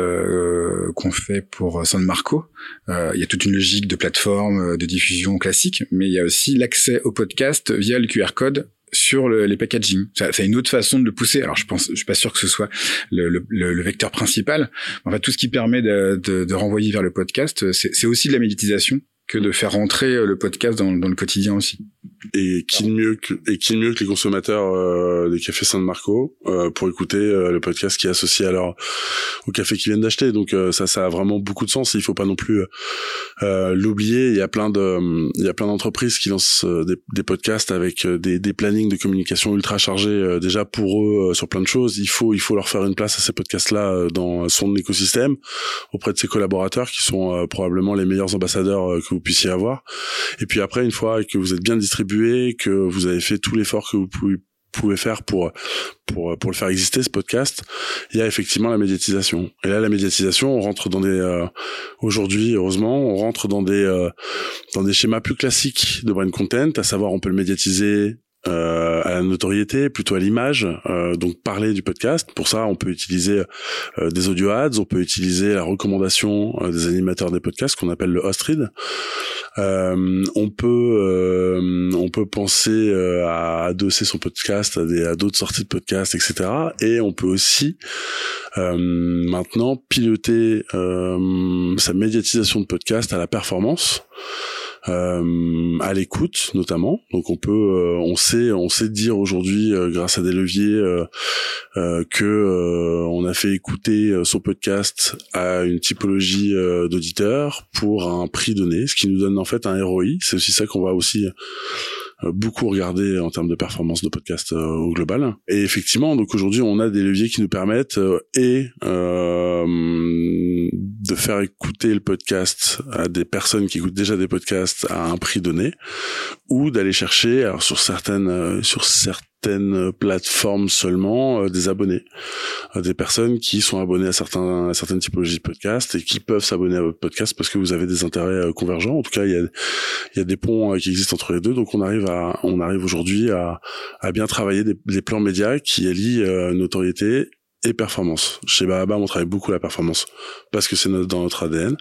qu'on fait pour San Marco. Il y a toute une logique de plateforme, de diffusion classique, mais il y a aussi l'accès au podcast via le QR code sur le- les packaging. C'est une autre façon de le pousser. Alors, je pense, je suis pas sûr que ce soit le, le- le- vecteur principal. En fait, tout ce qui permet de, de- de renvoyer vers le podcast, c'est c'est aussi de la médiatisation que de faire rentrer euh, le podcast dans, dans le quotidien aussi. Et qui de mieux que et qui de mieux que les consommateurs euh, des cafés San Marco euh, pour écouter euh, le podcast qui est associé à leur au café qu'ils viennent d'acheter. Donc euh, ça ça a vraiment beaucoup de sens. Il faut pas non plus euh, l'oublier. Il y a plein de il y a plein d'entreprises qui lancent euh, des, des podcasts avec euh, des, des plannings de communication ultra chargés euh, déjà pour eux euh, sur plein de choses. Il faut il faut leur faire une place à ces podcasts là dans son écosystème auprès de ses collaborateurs qui sont euh, probablement les meilleurs ambassadeurs euh, que vous puissiez avoir. Et puis après, une fois que vous êtes bien distribué, que vous avez fait tout l'effort que vous pouvez pouvez faire pour pour pour le faire exister ce podcast il y a effectivement la médiatisation. Et là la médiatisation on rentre dans des euh, aujourd'hui heureusement on rentre dans des euh, dans des schémas plus classiques de brand content à savoir on peut le médiatiser euh, à la notoriété, plutôt à l'image, euh, donc parler du podcast. Pour ça, on peut utiliser euh, des audio ads, on peut utiliser la recommandation euh, des animateurs des podcasts qu'on appelle le host read. on peut on peut penser à adosser son podcast à des à d'autres sorties de podcast, etc. Et on peut aussi maintenant piloter sa médiatisation de podcast à la performance euh, à l'écoute notamment. Donc on peut, euh, on sait, on sait dire aujourd'hui euh, grâce à des leviers que on a fait écouter son podcast à une typologie d'auditeurs pour un prix donné, ce qui nous donne en fait un ROI. C'est aussi ça qu'on va aussi beaucoup regarder en termes de performance de podcast au global. Et effectivement, donc aujourd'hui, on a des leviers qui nous permettent et de faire écouter le podcast à des personnes qui écoutent déjà des podcasts à un prix donné, ou d'aller chercher, alors sur certaines, euh, sur certaines plateformes seulement, euh, des abonnés, euh, des personnes qui sont abonnées à certains, certaines typologies de podcasts et qui peuvent s'abonner à votre podcast parce que vous avez des intérêts convergents. En tout cas, il y a, il y a des ponts qui existent entre les deux, donc on arrive à, on arrive aujourd'hui à, à bien travailler des, plans médias qui allient notoriété et performance. Chez Baobab, on travaille beaucoup la performance parce que c'est dans notre ADN.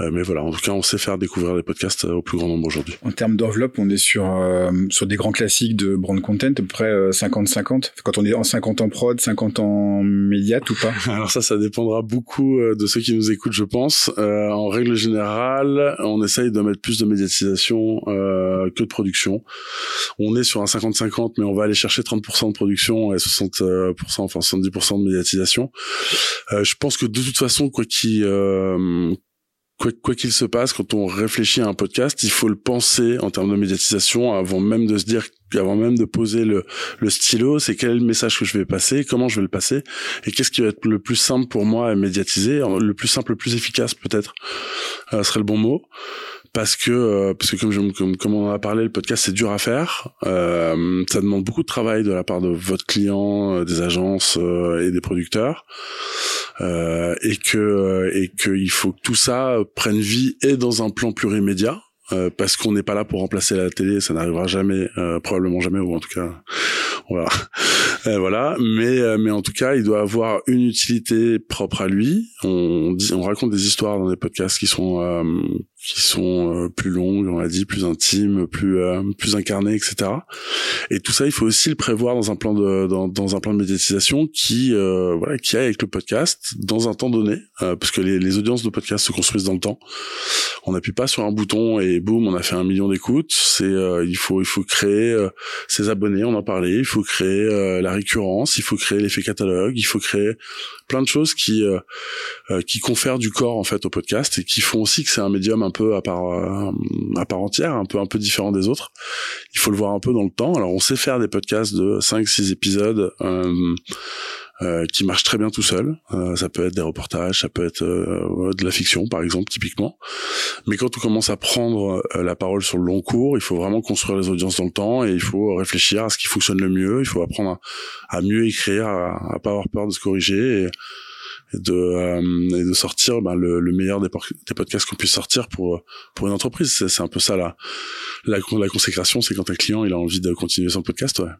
Euh, mais voilà, en tout cas, on sait faire découvrir des podcasts euh, au plus grand nombre aujourd'hui. En termes d'enveloppe, on est sur euh, sur des grands classiques de brand content, à peu près 50-50. Quand on est en 50 en prod, 50 en médiat ou pas Alors ça, ça dépendra beaucoup de ceux qui nous écoutent, je pense. en règle générale, on essaye de mettre plus de médiatisation que de production. On est sur un 50-50, mais on va aller chercher 30% de production et 60%, enfin 70% de médiatisation. je pense que de toute façon, quoi qu'il quoi qu'il se passe, quand on réfléchit à un podcast, il faut le penser en termes de médiatisation avant même de se dire, avant même de poser le, le stylo, c'est quel est le message que je vais passer, comment je vais le passer, et qu'est-ce qui va être le plus simple pour moi à médiatiser, le plus simple, le plus efficace peut-être, euh, serait le bon mot parce que euh, parce que comme, je, comme, comme on en a parlé, le podcast c'est dur à faire. Euh, ça demande beaucoup de travail de la part de votre client, euh, des agences euh, et des producteurs, et que et que faut que tout ça prenne vie et dans un plan plurimédia. parce qu'on n'est pas là pour remplacer la télé, ça n'arrivera jamais, probablement jamais, ou en tout cas, voilà, voilà. Mais mais en tout cas, il doit avoir une utilité propre à lui. On dit, on raconte des histoires dans des podcasts qui sont qui sont euh, plus longues, on l'a dit, plus intimes, plus euh, plus incarnées, etc. Et tout ça, il faut aussi le prévoir dans un plan de dans, dans un plan de médiatisation qui euh, voilà qui aille avec le podcast dans un temps donné, parce que les, les audiences de podcast se construisent dans le temps. On n'appuie pas sur un bouton et boum, on a fait un million d'écoutes. C'est il faut il faut créer ses abonnés, on en parlait. Il faut créer la récurrence, il faut créer l'effet catalogue, il faut créer plein de choses qui qui confèrent du corps en fait au podcast et qui font aussi que c'est un médium un peu à part euh, à part entière, un peu un peu différent des autres. Il faut le voir un peu dans le temps. Alors on sait faire des podcasts de 5 6 épisodes euh, euh, qui marchent très bien tout seul. ça peut être des reportages, ça peut être de la fiction par exemple typiquement. Mais quand on commence à prendre la parole sur le long cours, il faut vraiment construire les audiences dans le temps et il faut réfléchir à ce qui fonctionne le mieux. Il faut apprendre à, mieux écrire, à, à pas avoir peur de se corriger. Et, et de, euh, de sortir ben, le, le, meilleur des, des podcasts qu'on puisse sortir pour pour une entreprise. C'est un peu ça la, la, la consécration, c'est quand un client il a envie de continuer son podcast. Ouais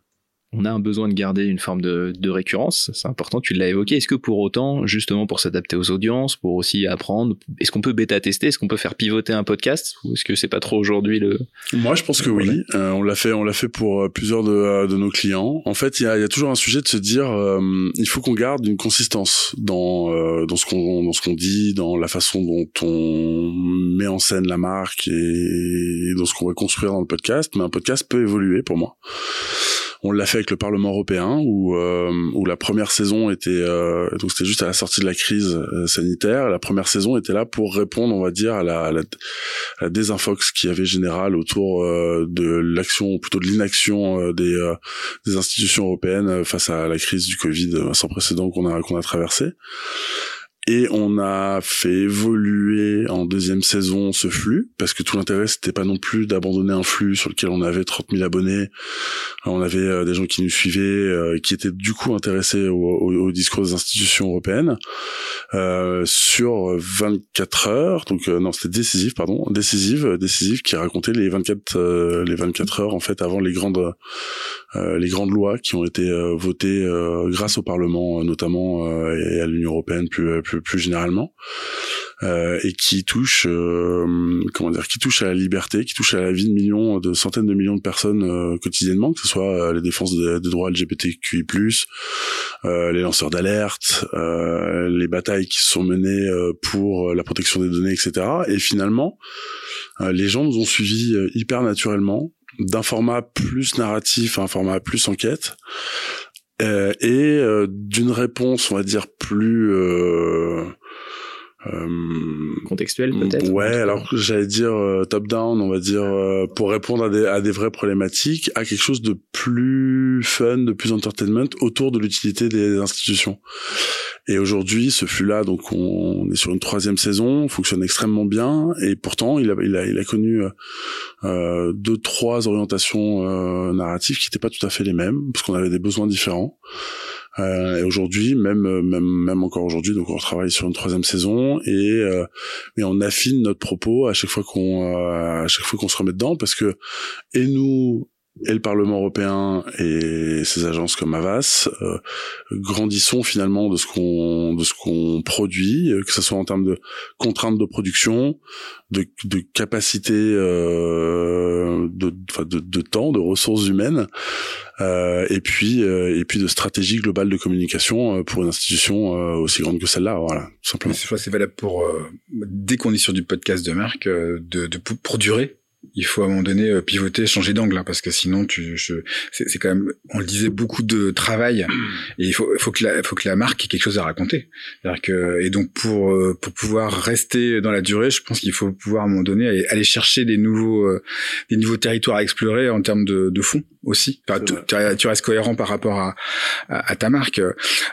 on a un besoin de garder une forme de, de récurrence, c'est important, tu l'as évoqué. Est-ce que pour autant, justement pour s'adapter aux audiences, pour aussi apprendre, est-ce qu'on peut bêta-tester, est-ce qu'on peut faire pivoter un podcast, ou est-ce que c'est pas trop aujourd'hui le... Moi, je pense que oui. Euh, on l'a fait, on l'a fait pour euh, plusieurs de, euh, de, nos clients. En fait, il y a, y a, toujours un sujet de se dire, il faut qu'on garde une consistance dans dans ce qu'on dans ce qu'on dit, dans la façon dont on met en scène la marque et dans ce qu'on va construire dans le podcast. Mais un podcast peut évoluer pour moi. On l'a fait avec le Parlement européen où euh, où la première saison était euh, donc c'était juste à la sortie de la crise euh, sanitaire. La première saison était là pour répondre, on va dire, à la, à la, à désinfox qui avait général autour de l'action, plutôt de l'inaction des des institutions européennes face à la crise du Covid sans précédent qu'on a qu'on a traversé. Et on a fait évoluer en deuxième saison ce flux, parce que tout l'intérêt, c'était pas non plus d'abandonner un flux sur lequel on avait 30 000 abonnés. On avait euh, des gens qui nous suivaient, euh, qui étaient du coup intéressés au, discours des institutions européennes. Euh, sur 24 heures, donc non, c'était décisif, pardon, décisive, décisive, qui racontait les 24 les 24 heures en fait avant les grandes les grandes lois qui ont été votées grâce au Parlement notamment et à l'Union européenne plus plus plus, généralement. euh, et qui touche, euh, comment dire, qui touche à la liberté, qui touche à la vie de millions, de centaines de millions de personnes euh, quotidiennement, que ce soit les défenses des, droits LGBTQI+, les lanceurs d'alerte, les batailles qui sont menées pour la protection des données, etc. Et finalement, les gens nous ont suivis hyper naturellement d'un format plus narratif à un format plus enquête euh, et d'une réponse on va dire plus euh, euh, contextuel peut-être? Ouais alors j'allais dire euh, top down on va dire euh, pour répondre à des, à des vraies problématiques à quelque chose de plus fun de plus entertainment autour de l'utilité des institutions. Et aujourd'hui ce flux là donc on, est sur une troisième saison fonctionne extrêmement bien et pourtant il a il a, il a connu euh, deux trois orientations narratives qui n'étaient pas tout à fait les mêmes parce qu'on avait des besoins différents. euh, et aujourd'hui, même, même, même encore aujourd'hui, donc on travaille sur une troisième saison et, euh, et on affine notre propos à chaque fois qu'on, euh, à chaque fois qu'on se remet dedans, parce que et nous et le Parlement européen et ses agences comme Avas euh, grandissons finalement de ce qu'on de ce qu'on produit, que ce soit en termes de contraintes de production, de, de capacité euh, de, de, temps, de ressources humaines, euh, et puis euh, et puis de stratégie globale de communication euh, pour une institution aussi grande que celle-là, voilà, simplement. C'est valable pour est sur du podcast de marque, de, de pour durer il faut à un moment donné euh, pivoter, changer d'angle, hein, parce que sinon, tu, c'est quand même, on le disait, beaucoup de travail, et il faut, faut que la, faut que la marque ait quelque chose à raconter. Que, et donc pour euh, pour pouvoir rester dans la durée, je pense qu'il faut pouvoir à un moment donné aller, chercher des nouveaux euh, des nouveaux territoires à explorer en termes de, de fond aussi. tu, restes cohérent par rapport à, à, ta marque.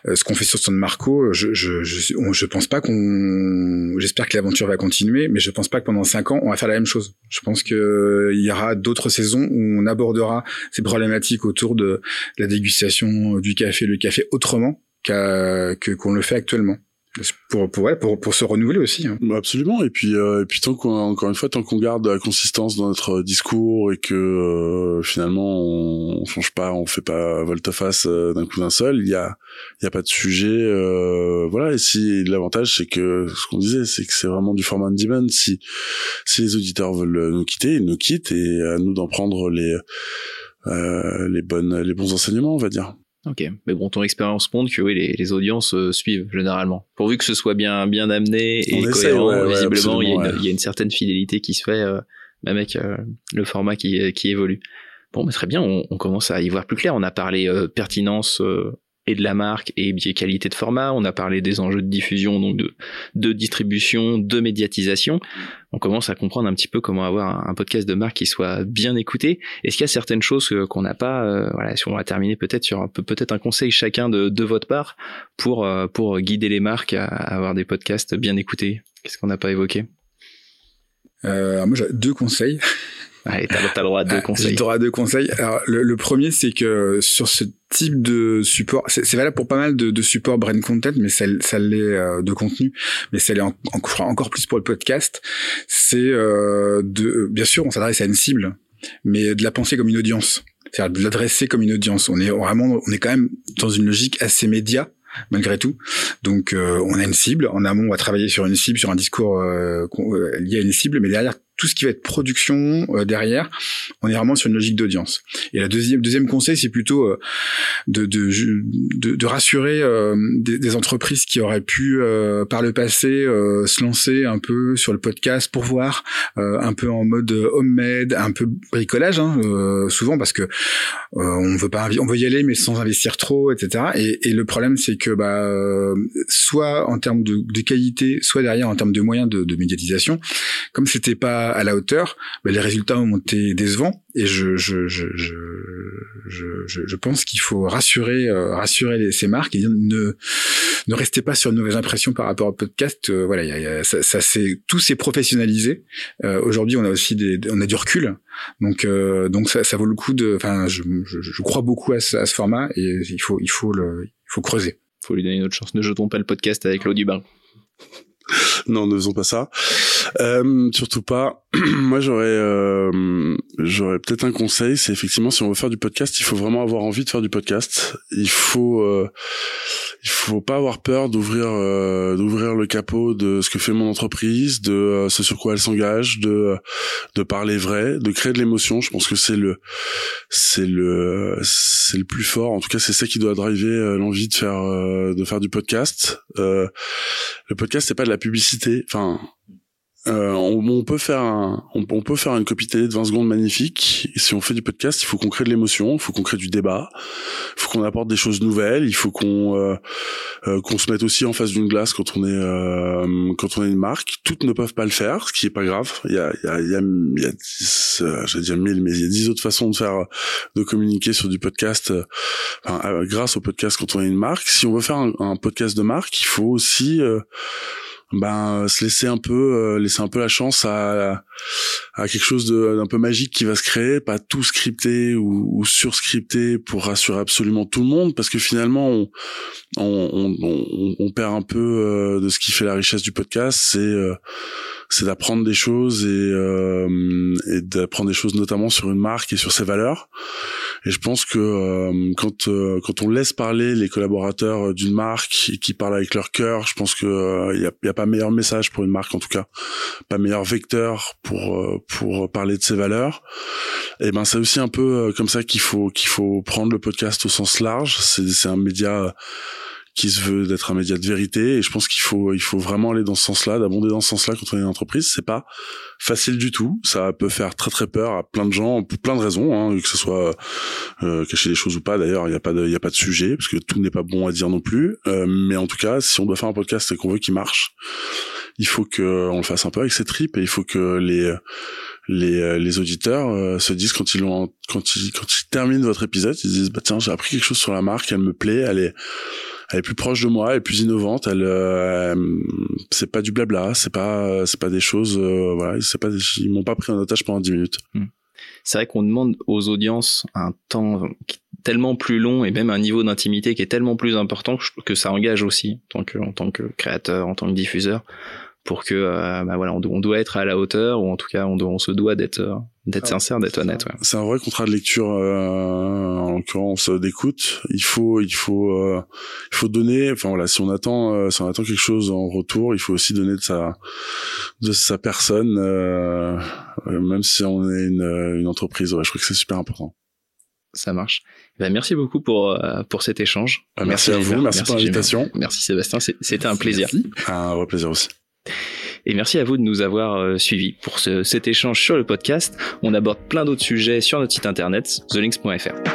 ce qu'on fait sur son Marco, je je je, je pense pas qu'on, j'espère que l'aventure va continuer, mais je pense pas que pendant cinq ans on va faire la même chose. Je pense que il y aura d'autres saisons où on abordera ces problématiques autour de la dégustation du café, le café autrement que qu'on le fait actuellement pour pour ouais, pour pour se renouveler aussi hein. Bah, absolument. Et puis euh, et puis tant qu'on encore une fois tant qu'on garde la consistance dans notre discours et que euh, finalement on, on, change pas on fait pas volte-face euh, d'un coup d'un seul il y a il y a pas de sujet euh, voilà. Et si l'avantage c'est que ce qu'on disait c'est que c'est vraiment du format on demand. Si si les auditeurs veulent nous quitter ils nous quittent et à nous d'en prendre les les bonnes les bons enseignements on va dire Ok, mais bon, ton expérience montre que oui, les, les audiences euh, suivent généralement. Pourvu que ce soit bien bien amené et cohérent, visiblement, il, y a une, il y, a une certaine fidélité qui se fait, euh, même avec euh, le format qui, qui évolue. Bon, mais très bien, on, on, commence à y voir plus clair. On a parlé pertinence et de la marque et bien qualité de format. On a parlé des enjeux de diffusion, donc de, de distribution, de médiatisation. On commence à comprendre un petit peu comment avoir un, podcast de marque qui soit bien écouté. Est-ce qu'il y a certaines choses qu'on n'a pas euh, Voilà, si on va terminer peut-être sur peut-être un conseil chacun de, de votre part pour euh, pour guider les marques à, avoir des podcasts bien écoutés? Qu'est-ce qu'on n'a pas évoqué? Euh, Moi, j'ai deux conseils. Allez, t'as, le droit à deux ah, conseils. J'ai droit à deux conseils. Alors, le, le premier, c'est que sur ce type de support, c'est, c'est valable pour pas mal de, de supports brand content, mais ça, ça l'est euh, de contenu, mais ça l'est en, encore plus pour le podcast. C'est euh, de, bien sûr, on s'adresse à une cible, mais de la penser comme une audience, c'est-à-dire de l'adresser comme une audience. On est vraiment, on est quand même dans une logique assez média malgré tout. Donc euh, on a une cible. En amont, on va travailler sur une cible, sur un discours euh, lié à une cible, mais derrière tout ce qui va être production euh, derrière, on est vraiment sur une logique d'audience. Et la deuxième deuxième conseil, c'est plutôt euh, de, de, de, de, rassurer euh, des, des, entreprises qui auraient pu par le passé se lancer un peu sur le podcast pour voir un peu en mode homemade, un peu bricolage, hein, souvent parce que on veut pas on veut y aller mais sans investir trop, etc. Et, et le problème, c'est que bah soit en termes de, de, qualité, soit derrière en termes de moyens de, de médiatisation, comme c'était pas à la hauteur, les résultats ont été décevants. Et je pense qu'il faut rassurer euh, rassurer ces marques et dire ne ne restez pas sur une mauvaise impression par rapport au podcast. Euh, voilà, ça, c'est tout s'est professionnalisé. Euh, aujourd'hui, on a aussi on a du recul. Donc donc ça, vaut le coup de. Enfin, je, crois beaucoup à ce, format et il faut il faut le il faut creuser. Faut lui donner une autre chance. Ne jetons pas le podcast avec l'eau du bain. Non, ne faisons pas ça. Euh, surtout pas. moi j'aurais euh, j'aurais peut-être un conseil, c'est effectivement si on veut faire du podcast, il faut vraiment avoir envie de faire du podcast. Il faut euh, il faut pas avoir peur d'ouvrir euh, d'ouvrir le capot de ce que fait mon entreprise, de euh, ce sur quoi elle s'engage, de de parler vrai, de créer de l'émotion. Je pense que c'est le c'est le c'est le plus fort. En tout cas, c'est ça qui doit driver l'envie de faire de faire du podcast. le podcast c'est pas de la publicité. Enfin euh, on, peut faire un, on, peut faire une copie télé de 20 secondes magnifique. Si on fait du podcast, il faut qu'on crée de l'émotion, il faut qu'on crée du débat, il faut qu'on apporte des choses nouvelles, il faut qu'on euh, euh, qu'on se mette aussi en face d'une glace quand on est quand on est une marque. Toutes ne peuvent pas le faire, ce qui est pas grave. Il y a il y a il y a, y a dix, j'allais dire mille, mais il y a dix autres façons de faire de communiquer sur du podcast enfin, grâce au podcast quand on est une marque. Si on veut faire un, un podcast de marque, il faut aussi ben se laisser un peu euh, laisser un peu la chance à à quelque chose d'un peu magique qui va se créer pas tout scripté ou, ou surscripté pour rassurer absolument tout le monde parce que finalement on on, on, on perd un peu euh, de ce qui fait la richesse du podcast c'est euh, c'est d'apprendre des choses et, et d'apprendre des choses notamment sur une marque et sur ses valeurs et je pense que euh, quand euh, quand on laisse parler les collaborateurs euh, d'une marque et qui parlent avec leur cœur, je pense que il y a, y, a, pas meilleur message pour une marque en tout cas, pas meilleur vecteur pour pour parler de ses valeurs. Et ben c'est aussi un peu comme ça qu'il faut qu'il faut prendre le podcast au sens large. C'est c'est un média qui se veut d'être un média de vérité et je pense qu'il faut il faut vraiment aller dans ce sens-là, d'abonder dans ce sens-là quand on est une entreprise. C'est pas facile du tout, ça peut faire très très peur à plein de gens pour plein de raisons, hein, que ce soit euh, cacher des choses ou pas. D'ailleurs, il y a pas de il y a pas de sujet parce que tout n'est pas bon à dire non plus. Euh, mais en tout cas, si on doit faire un podcast et qu'on veut qu'il marche, il faut que on le fasse un peu avec ses tripes et il faut que les les, les auditeurs euh, se disent quand ils ont quand ils quand ils terminent votre épisode, ils disent bah tiens j'ai appris quelque chose sur la marque, elle me plaît, elle est elle est plus proche de moi, elle est plus innovante. Elle, euh, c'est pas du blabla, c'est pas, c'est pas des choses, euh, voilà, c'est pas, ils m'ont pas pris en otage pendant 10 minutes. Hmm. C'est vrai qu'on demande aux audiences un temps tellement plus long et même un niveau d'intimité qui est tellement plus important que ça engage aussi en tant que, en tant que créateur, en tant que diffuseur pour que euh, bah voilà on, doit être à la hauteur ou en tout cas on, on se doit d'être euh, d'être ah, sincère d'être honnête ouais. c'est un vrai contrat de lecture euh, en l'occurrence d'écoute il faut il faut euh, il faut donner enfin voilà si on attend si on attend quelque chose en retour il faut aussi donner de sa de sa personne même si on est une, une entreprise ouais, je crois que c'est super important ça marche. Ben, merci beaucoup pour pour cet échange. merci, à vous, merci, pour l'invitation. Merci Sébastien, c'était un plaisir. Un vrai plaisir aussi. Et merci à vous de nous avoir euh, suivis pour cet échange sur le podcast. On aborde plein d'autres sujets sur notre site internet, thelinks.fr.